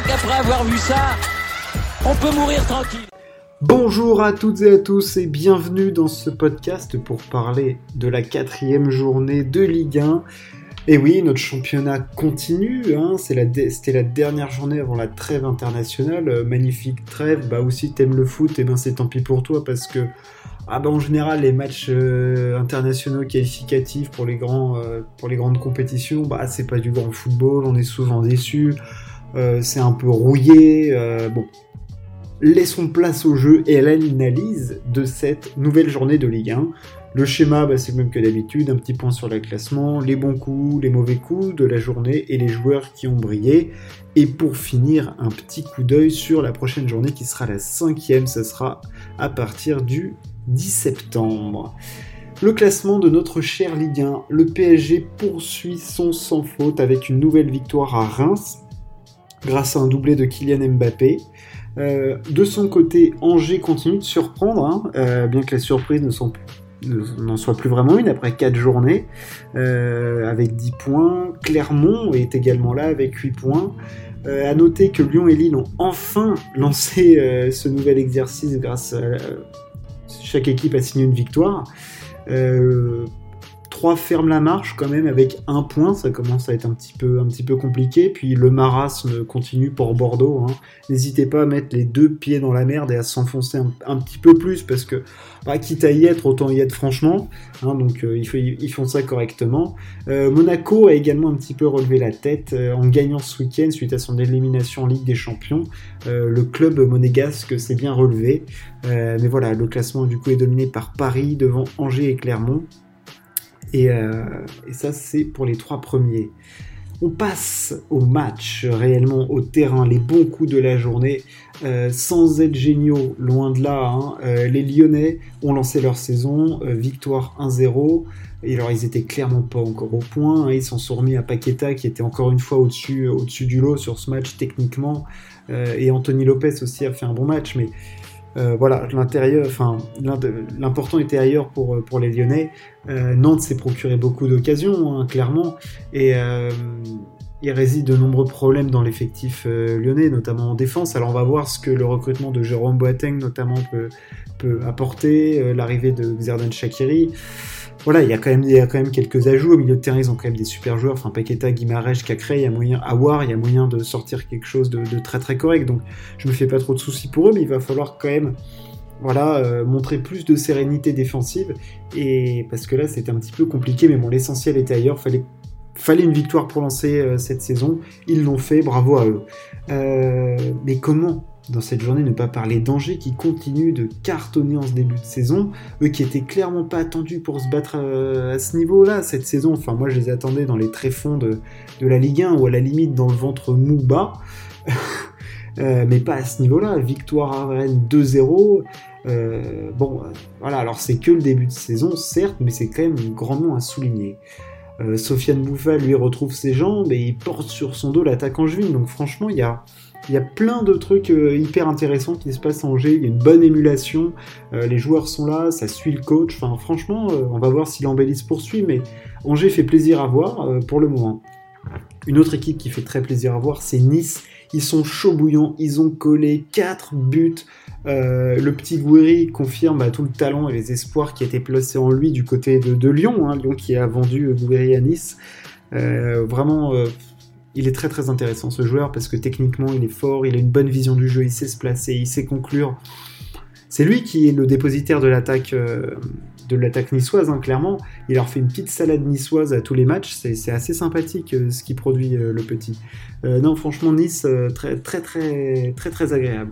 crois qu'après avoir vu ça, on peut mourir tranquille. Bonjour à toutes et à tous et bienvenue dans ce podcast pour parler de la quatrième journée de Ligue 1. Et oui, notre championnat continue, hein, c'était la, dernière journée avant la trêve internationale, euh, magnifique trêve, bah aussi t'aimes le foot, et ben c'est tant pis pour toi parce que ah bah, en général les matchs euh, internationaux qualificatifs pour les, grands, euh, pour les grandes compétitions, bah c'est pas du grand football, on est souvent déçus, c'est un peu rouillé, bon, laissons place au jeu et à l'analyse de cette nouvelle journée de Ligue 1. Le schéma, bah, c'est le même que d'habitude, un petit point sur le classement, les bons coups, les mauvais coups de la journée et les joueurs qui ont brillé. Et pour finir, un petit coup d'œil sur la prochaine journée qui sera la cinquième, ce sera à partir du 10 septembre. Le classement de notre cher Ligue 1, le PSG poursuit son sans faute avec une nouvelle victoire à Reims grâce à un doublé de Kylian Mbappé. Euh, de son côté, Angers continue de surprendre, hein, euh, bien que la surprise n'en soit plus vraiment une après 4 journées, euh, avec 10 points. Clermont est également là avec 8 points. À noter que Lyon et Lille ont enfin lancé ce nouvel exercice grâce à chaque équipe a signé une victoire. 3 ferme la marche quand même avec un point, ça commence à être un petit peu, compliqué. Puis le marasme continue pour Bordeaux. Hein. N'hésitez pas à mettre les deux pieds dans la merde et à s'enfoncer un, petit peu plus parce que bah, quitte à y être, autant y être franchement. Hein. donc euh, ils, font ça correctement. Euh, Monaco a également un petit peu relevé la tête euh, en gagnant ce week-end suite à son élimination en Ligue des Champions. le club monégasque s'est bien relevé. mais voilà, le classement du coup est dominé par Paris devant Angers et Clermont. Euh, et, ça, c'est pour les trois premiers. On passe au match, réellement au terrain, les bons coups de la journée, euh, sans être géniaux, loin de là. Hein. Euh, les Lyonnais ont lancé leur saison, victoire 1-0. Et alors ils étaient clairement pas encore au point, hein. ils s'en sont remis à Paqueta qui était encore une fois au-dessus au du lot sur ce match techniquement, et Anthony Lopez aussi a fait un bon match, mais euh, voilà, l'intérieur, enfin, l'important était ailleurs pour, euh, pour les Lyonnais. Euh, Nantes s'est procuré beaucoup d'occasions, hein, clairement, et il réside de nombreux problèmes dans l'effectif lyonnais, notamment en défense. Alors on va voir ce que le recrutement de Jérôme Boateng, notamment, peut, peut apporter, l'arrivée de Xerdan Shakiri voilà, il y, a quand même, quelques ajouts. Au milieu de terrain, ils ont quand même des super joueurs. Enfin, Paqueta, Guimarães, Cacré, il y a moyen, Awar, il y a moyen de sortir quelque chose de, très très correct. Donc, je me fais pas trop de soucis pour eux, mais il va falloir quand même, voilà, euh, montrer plus de sérénité défensive. Et parce que là, c'était un petit peu compliqué, mais bon, l'essentiel était ailleurs. Fallait fallait une victoire pour lancer euh, cette saison. Ils l'ont fait, bravo à eux. Euh, mais comment dans cette journée ne pas parler d'Angers qui continue de cartonner en ce début de saison, eux qui étaient clairement pas attendus pour se battre euh, à, ce niveau-là cette saison, enfin moi je les attendais dans les tréfonds de, de la Ligue 1 ou à la limite dans le ventre mou bas, euh, mais pas à ce niveau-là, victoire à Rennes 2-0, euh, bon voilà. Alors c'est que le début de saison certes, mais c'est quand même grandement à souligner. Sofiane Bouffa lui retrouve ses jambes et il porte sur son dos l'attaque en juin, donc franchement il y a il y a plein de trucs euh, hyper intéressants qui se passent en Angers. Il y a une bonne émulation. Euh, les joueurs sont là, ça suit le coach. Franchement, euh, on va voir si l'embellie se poursuit, mais Angers fait plaisir à voir pour le moment. Une autre équipe qui fait très plaisir à voir, c'est Nice. Ils sont chauds bouillants, ils ont collé 4 buts. le petit Gouiri confirme bah, tout le talent et les espoirs qui étaient placés en lui du côté de, Lyon. Hein. Lyon qui a vendu Gouiri à Nice. vraiment il est très très intéressant ce joueur parce que techniquement il est fort, il a une bonne vision du jeu, il sait se placer, il sait conclure. C'est lui qui est le dépositaire de l'attaque euh, de l'attaque niçoise, hein, clairement. Il leur fait une petite salade niçoise à tous les matchs. C'est assez sympathique euh, ce qu'il produit euh, le petit. non, franchement Nice très très très très très agréable.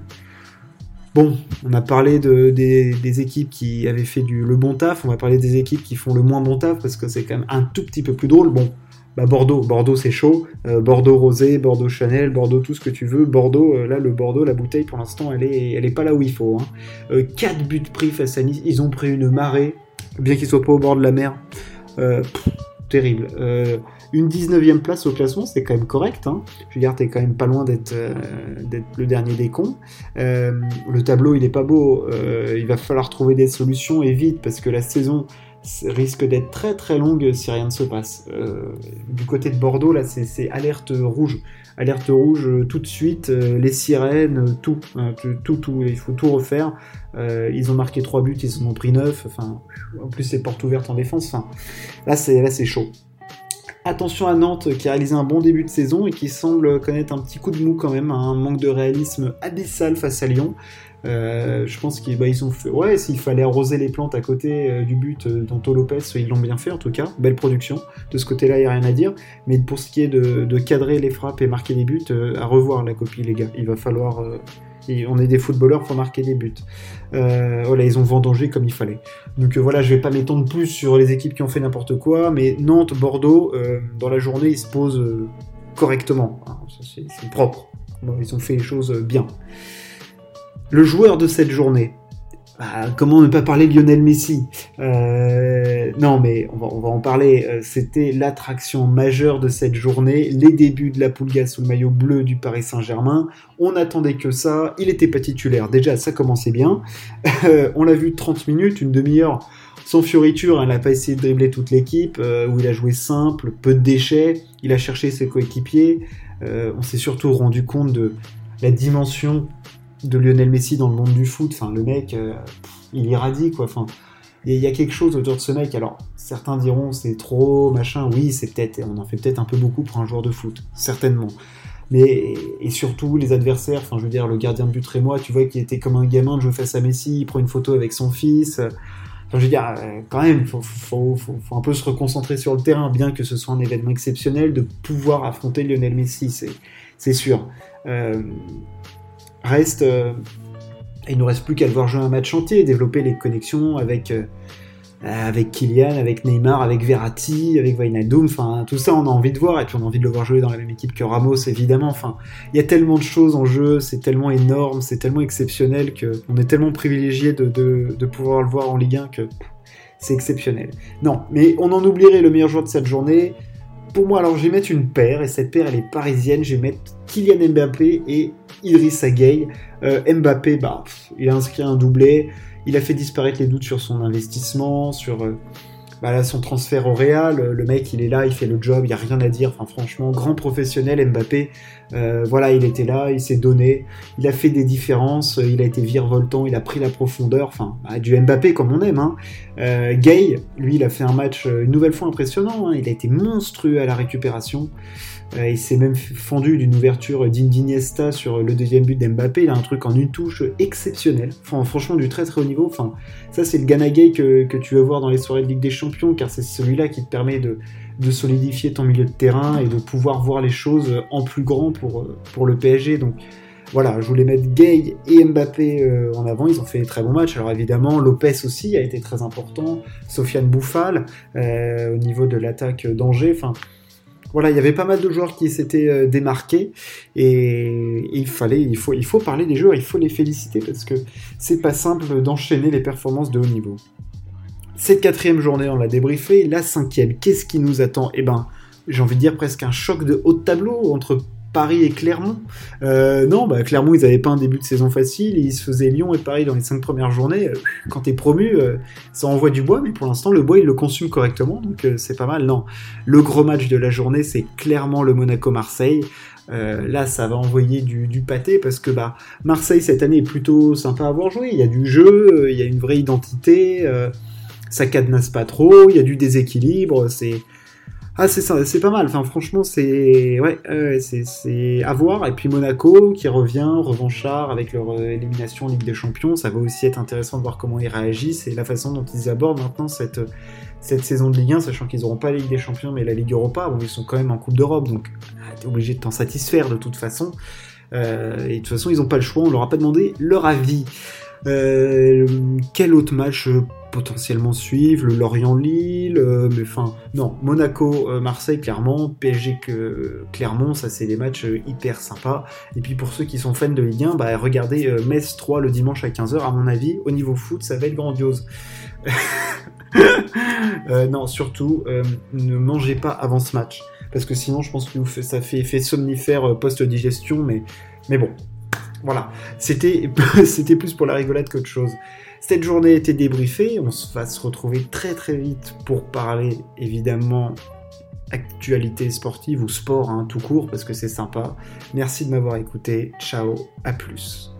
Bon, on a parlé de, des, équipes qui avaient fait du, le bon taf, on va parler des équipes qui font le moins bon taf parce que c'est quand même un tout petit peu plus drôle. Bon, bah, Bordeaux, Bordeaux c'est chaud, euh, Bordeaux rosé, Bordeaux Chanel, Bordeaux tout ce que tu veux, Bordeaux, euh, là le Bordeaux, la bouteille pour l'instant elle est, pas là où il faut. Hein. 4 euh, buts pris face à Nice, ils ont pris une marée, bien qu'ils soient pas au bord de la mer. terrible. une 19ème place au classement, c'est quand même correct. Hein. Je veux dire, t'es quand même pas loin d'être le dernier des cons. le tableau, il est pas beau. il va falloir trouver des solutions et vite parce que la saison risque d'être très très longue si rien ne se passe. du côté de Bordeaux, là, c'est alerte rouge. Alerte rouge tout de suite, les sirènes, tout, tout, tout, il faut tout refaire. ils ont marqué 3 buts, ils en ont pris 9. Enfin, en plus, c'est porte ouverte en défense. Là, c'est chaud. Attention à Nantes qui a réalisé un bon début de saison et qui semble connaître un petit coup de mou quand même, un manque de réalisme abyssal face à Lyon. Euh, je pense qu'ils bah, ont fait. Ouais, s'il fallait arroser les plantes à côté euh, du but euh, d'Anto Lopez, ils l'ont bien fait en tout cas. Belle production. De ce côté-là, il n'y a rien à dire. Mais pour ce qui est de, cadrer les frappes et marquer les buts, à revoir la copie, les gars. Il va falloir on est des footballeurs, pour marquer des buts. Euh, voilà, ils ont vendangé comme il fallait. Donc euh, voilà, je vais pas m'étendre plus sur les équipes qui ont fait n'importe quoi, mais Nantes, Bordeaux, euh, dans la journée, ils se posent correctement. Hein, c'est propre. ils ont fait les choses bien. Le joueur de cette journée, bah, comment ne pas parler Lionel Messi? Euh, Non, mais on va, en parler. Euh, c'était l'attraction majeure de cette journée, les débuts de la Pulga sous le maillot bleu du Paris Saint-Germain. On attendait que ça. Il n'était pas titulaire. Déjà, ça commençait bien. Euh, on l'a vu 30 minutes, une demi-heure sans fioriture. Il n'a pas essayé de dribbler toute l'équipe, où il a joué simple, peu de déchets. Il a cherché ses coéquipiers. on s'est surtout rendu compte de la dimension de Lionel Messi dans le monde du foot. Enfin, le mec, euh, il irradie, quoi. Enfin, il y a quelque chose autour de ce mec. Alors, certains diront c'est trop, machin. Oui, c'est peut-être, on en fait peut-être un peu beaucoup pour un joueur de foot, certainement. Mais et surtout les adversaires. Enfin, je veux dire, le gardien de but moi, tu vois, qui était comme un gamin de jouer face à Messi. Il prend une photo avec son fils. Enfin, je veux dire, euh, quand même, faut, faut, un peu se reconcentrer sur le terrain, bien que ce soit un événement exceptionnel, de pouvoir affronter Lionel Messi, c'est sûr. Euh, Reste, euh, il nous reste plus qu'à devoir jouer un match entier, développer les connexions avec euh, avec Kylian, avec Neymar, avec Verratti, avec Wijnaldum, enfin tout ça on a envie de voir et puis on a envie de le voir jouer dans la même équipe que Ramos évidemment. Enfin, il y a tellement de choses en jeu, c'est tellement énorme, c'est tellement exceptionnel que on est tellement privilégié de, de, pouvoir le voir en Ligue 1 que c'est exceptionnel. Non, mais on en oublierait le meilleur joueur de cette journée. Pour moi, alors je vais mettre une paire et cette paire elle est parisienne. Je vais mettre Kylian Mbappé et Idrissa Gueye. Euh, Mbappé, bah, il a inscrit un doublé, il a fait disparaître les doutes sur son investissement, sur euh, bah, son transfert au Real. Le mec, il est là, il fait le job, il n'y a rien à dire. Franchement, grand professionnel, Mbappé. Euh, voilà, il était là, il s'est donné, il a fait des différences, il a été virevoltant, il a pris la profondeur. Enfin, bah, du Mbappé comme on aime. Hein. Gay, lui, il a fait un match une nouvelle fois impressionnant. Hein. Il a été monstrueux à la récupération. Euh, il s'est même fendu d'une ouverture d'Indiniesta sur le deuxième but d'Mbappé. Il a un truc en une touche exceptionnel. Franchement, du très très haut niveau. Ça, c'est le Ganagay que, que tu veux voir dans les soirées de Ligue des Champions, car c'est celui-là qui te permet de, solidifier ton milieu de terrain et de pouvoir voir les choses en plus grand pour, pour le PSG. Donc, voilà, je voulais mettre Gay et Mbappé euh, en avant. Ils ont fait des très bons matchs. Alors évidemment, Lopez aussi a été très important. Sofiane Bouffal euh, au niveau de l'attaque d'Angers. Voilà, il y avait pas mal de joueurs qui s'étaient euh, démarqués et, il fallait, il faut, parler des joueurs, il faut les féliciter parce que c'est pas simple d'enchaîner les performances de haut niveau. Cette quatrième journée, on l'a débriefé. La cinquième, qu'est-ce qui nous attend? Eh ben, j'ai envie de dire presque un choc de haut de tableau entre Paris et Clermont. Euh, non, bah, Clermont, ils n'avaient pas un début de saison facile, ils se faisaient Lyon et Paris dans les cinq premières journées. Euh, quand t'es promu, euh, ça envoie du bois, mais pour l'instant, le bois, ils le consument correctement, donc c'est pas mal. Non, le gros match de la journée, c'est clairement le Monaco-Marseille. là, ça va envoyer du, pâté parce que bah, Marseille cette année est plutôt sympa à avoir joué. Il y a du jeu, il y a une vraie identité, ça cadenasse pas trop, il y a du déséquilibre. C'est ah, c'est c'est pas mal. Franchement, c'est ouais, c'est à voir. Et puis Monaco qui revient, revanchard avec leur euh, élimination en Ligue des Champions, ça va aussi être intéressant de voir comment ils réagissent et la façon dont ils abordent maintenant cette cette saison de Ligue 1, sachant qu'ils n'auront pas la Ligue des Champions mais la Ligue Europa. Bon, ils sont quand même en Coupe d'Europe, donc ah, t'es obligé de t'en satisfaire de toute façon. Euh, et de toute façon, ils n'ont pas le choix. On leur a pas demandé leur avis. Euh, quel autre match potentiellement suivre, le Lorient-Lille, euh, mais non, Monaco-Marseille, clairement, PSG-Clermont, ça c'est des matchs euh, hyper sympas. Et puis pour ceux qui sont fans de Ligue 1, bah, regardez euh, Metz 3 le dimanche à 15h, à mon avis, au niveau foot, ça va être grandiose. non, surtout, ne mangez pas avant ce match, parce que sinon je pense que ça fait effet somnifère post-digestion, mais, mais bon, voilà, c'était plus pour la rigolade qu'autre chose. Cette journée était débriefée, on va se retrouver très très vite pour parler évidemment actualité sportive ou sport hein, tout court parce que c'est sympa. Merci de m'avoir écouté, ciao, à plus.